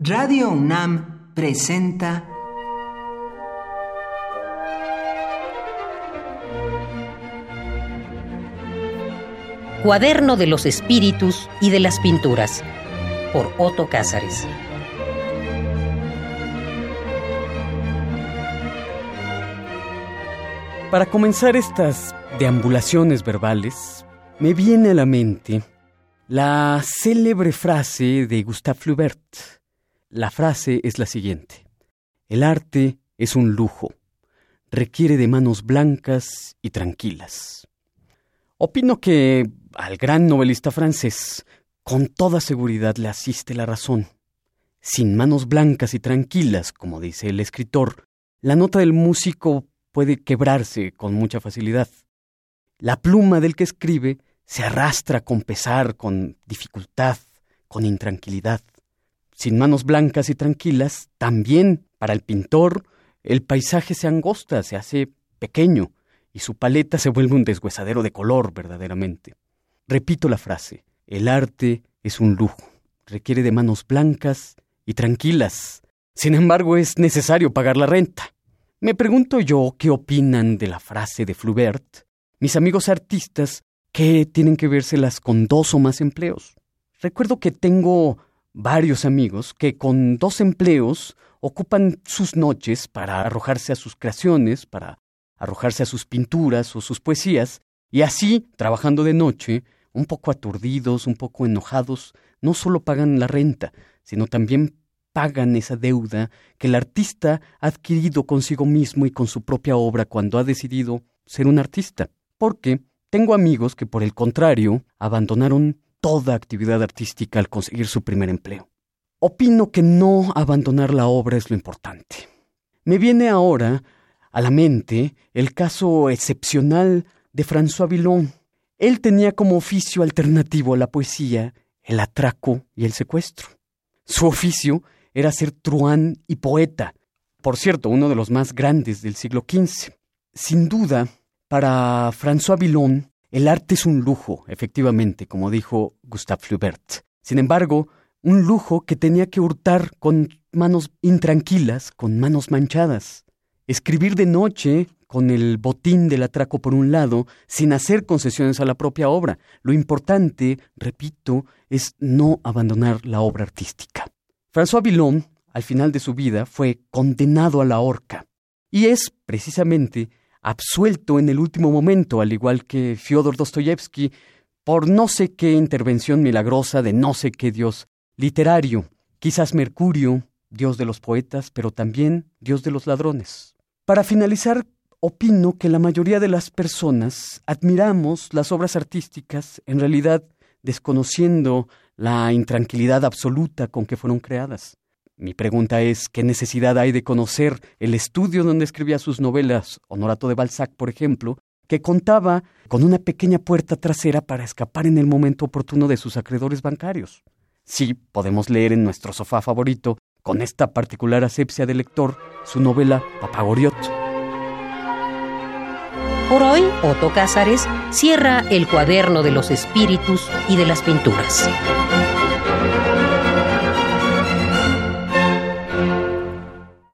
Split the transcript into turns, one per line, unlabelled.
Radio UNAM presenta
Cuaderno de los Espíritus y de las Pinturas por Otto Cázares.
Para comenzar estas deambulaciones verbales, me viene a la mente la célebre frase de Gustave Flaubert. La frase es la siguiente. El arte es un lujo. Requiere de manos blancas y tranquilas. Opino que al gran novelista francés con toda seguridad le asiste la razón. Sin manos blancas y tranquilas, como dice el escritor, la nota del músico puede quebrarse con mucha facilidad. La pluma del que escribe se arrastra con pesar, con dificultad, con intranquilidad. Sin manos blancas y tranquilas, también para el pintor el paisaje se angosta, se hace pequeño, y su paleta se vuelve un deshuesadero de color verdaderamente. Repito la frase, el arte es un lujo, requiere de manos blancas y tranquilas. Sin embargo, es necesario pagar la renta. Me pregunto yo qué opinan de la frase de Flaubert, mis amigos artistas que tienen que vérselas con dos o más empleos. Recuerdo que tengo varios amigos que con dos empleos ocupan sus noches para arrojarse a sus creaciones, para arrojarse a sus pinturas o sus poesías, y así, trabajando de noche, un poco aturdidos, un poco enojados, no solo pagan la renta, sino también pagan esa deuda que el artista ha adquirido consigo mismo y con su propia obra cuando ha decidido ser un artista. Porque tengo amigos que, por el contrario, abandonaron toda actividad artística al conseguir su primer empleo. Opino que no abandonar la obra es lo importante. Me viene ahora a la mente el caso excepcional de François Villon. Él tenía como oficio alternativo a la poesía el atraco y el secuestro. Su oficio era ser truán y poeta, por cierto, uno de los más grandes del siglo XV. Sin duda, para François Villon, el arte es un lujo, efectivamente, como dijo Gustave Flaubert. Sin embargo, un lujo que tenía que hurtar con manos intranquilas, con manos manchadas. Escribir de noche, con el botín del atraco por un lado, sin hacer concesiones a la propia obra. Lo importante, repito, es no abandonar la obra artística. François Villon, al final de su vida, fue condenado a la horca. Y es, precisamente, absuelto en el último momento, al igual que Fyodor Dostoyevsky, por no sé qué intervención milagrosa de no sé qué dios literario, quizás Mercurio, dios de los poetas, pero también dios de los ladrones. Para finalizar, opino que la mayoría de las personas admiramos las obras artísticas, en realidad desconociendo la intranquilidad absoluta con que fueron creadas. Mi pregunta es, ¿qué necesidad hay de conocer el estudio donde escribía sus novelas, Honorato de Balzac, por ejemplo, que contaba con una pequeña puerta trasera para escapar en el momento oportuno de sus acreedores bancarios? Sí, podemos leer en nuestro sofá favorito, con esta particular asepsia de lector, su novela Papagoriot.
Por hoy, Otto Cázares cierra el cuaderno de los espíritus y de las pinturas.